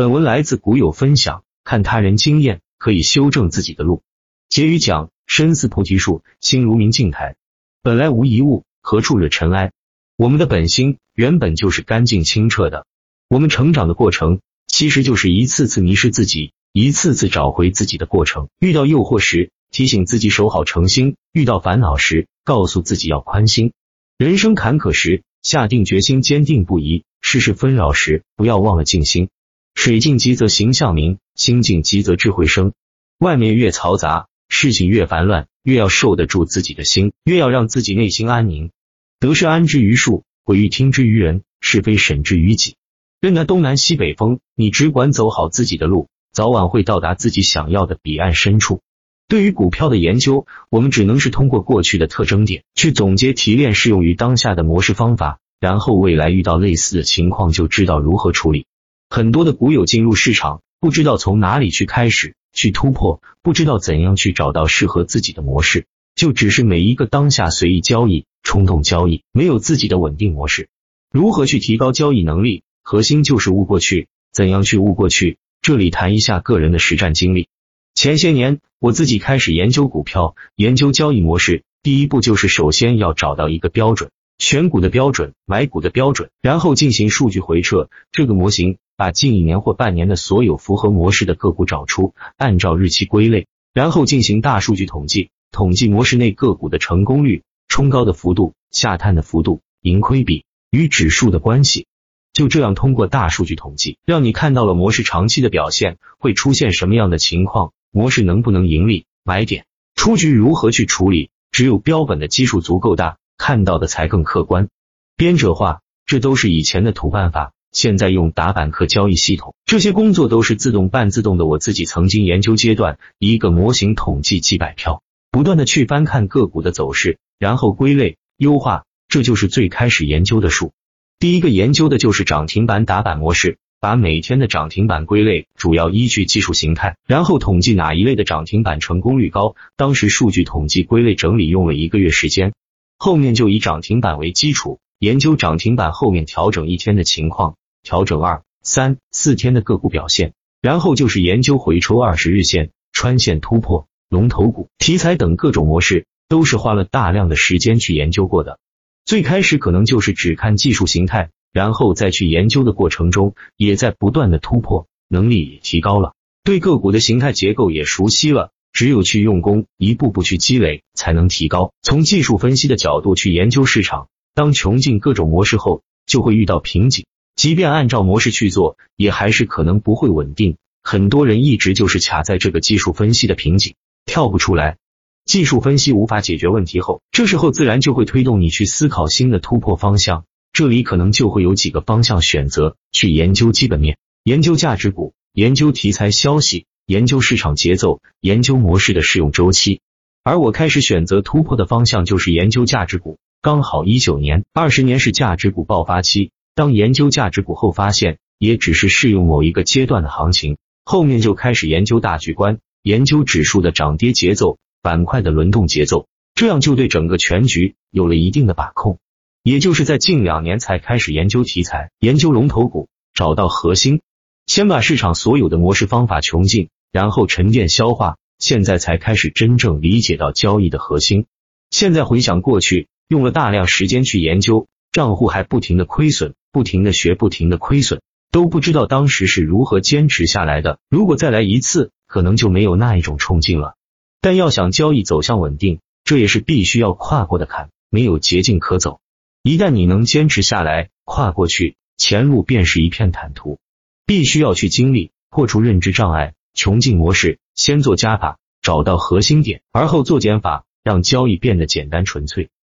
本文来自古有分享，看他人经验可以修正自己的路。结语讲：身似菩提树，心如明镜台。本来无一物，何处惹尘埃？我们的本心原本就是干净清澈的。我们成长的过程，其实就是一次次迷失自己，一次次找回自己的过程。遇到诱惑时，提醒自己守好诚心；遇到烦恼时，告诉自己要宽心。人生坎坷时，下定决心，坚定不移；世事纷扰时，不要忘了静心。水静极则形象明，心静极则智慧生。外面越嘈杂，事情越烦乱，越要受得住自己的心，越要让自己内心安宁。得失安之于数，毁誉听之于人，是非审之于己。任那东南西北风，你只管走好自己的路，早晚会到达自己想要的彼岸深处。对于股票的研究，我们只能是通过过去的特征点去总结提炼适用于当下的模式方法，然后未来遇到类似的情况就知道如何处理。很多的股友进入市场，不知道从哪里去开始去突破，不知道怎样去找到适合自己的模式，就只是每一个当下随意交易、冲动交易，没有自己的稳定模式。如何去提高交易能力？核心就是悟过去。怎样去悟过去？这里谈一下个人的实战经历。前些年，我自己开始研究股票，研究交易模式。第一步就是首先要找到一个标准，选股的标准，买股的标准，然后进行数据回撤。这个模型把近一年或半年的所有符合模式的个股找出，按照日期归类，然后进行大数据统计，统计模式内个股的成功率、冲高的幅度、下探的幅度、盈亏比与指数的关系。就这样通过大数据统计，让你看到了模式长期的表现会出现什么样的情况。模式能不能盈利？买点出局如何去处理？只有标本的基数足够大，看到的才更客观。编者化，这都是以前的土办法，现在用打板客交易系统，这些工作都是自动半自动的。我自己曾经研究阶段，一个模型统计几百票，不断的去翻看个股的走势，然后归类优化，这就是最开始研究的数。第一个研究的就是涨停板打板模式。把每天的涨停板归类，主要依据技术形态，然后统计哪一类的涨停板成功率高。当时数据统计归类整理用了一个月时间，后面就以涨停板为基础，研究涨停板后面调整一天的情况，调整二、三、四天的个股表现，然后就是研究回抽二十日线、穿线突破、龙头股、题材等各种模式，都是花了大量的时间去研究过的。最开始可能就是只看技术形态。然后再去研究的过程中，也在不断的突破，能力也提高了，对个股的形态结构也熟悉了。只有去用功，一步步去积累，才能提高。从技术分析的角度去研究市场，当穷尽各种模式后，就会遇到瓶颈。即便按照模式去做，也还是可能不会稳定。很多人一直就是卡在这个技术分析的瓶颈，跳不出来。技术分析无法解决问题后，这时候自然就会推动你去思考新的突破方向。这里可能就会有几个方向选择去研究基本面、研究价值股、研究题材消息、研究市场节奏、研究模式的适用周期。而我开始选择突破的方向就是研究价值股。刚好一九年、二十年是价值股爆发期。当研究价值股后，发现也只是适用某一个阶段的行情，后面就开始研究大局观，研究指数的涨跌节奏、板块的轮动节奏，这样就对整个全局有了一定的把控。也就是在近两年才开始研究题材、研究龙头股，找到核心，先把市场所有的模式方法穷尽，然后沉淀消化，现在才开始真正理解到交易的核心。现在回想过去，用了大量时间去研究，账户还不停的亏损，不停的学，不停的亏损，都不知道当时是如何坚持下来的。如果再来一次，可能就没有那一种冲劲了。但要想交易走向稳定，这也是必须要跨过的坎，没有捷径可走。一旦你能坚持下来，跨过去，前路便是一片坦途。必须要去经历，破除认知障碍，穷尽模式，先做加法，找到核心点，而后做减法，让交易变得简单纯粹。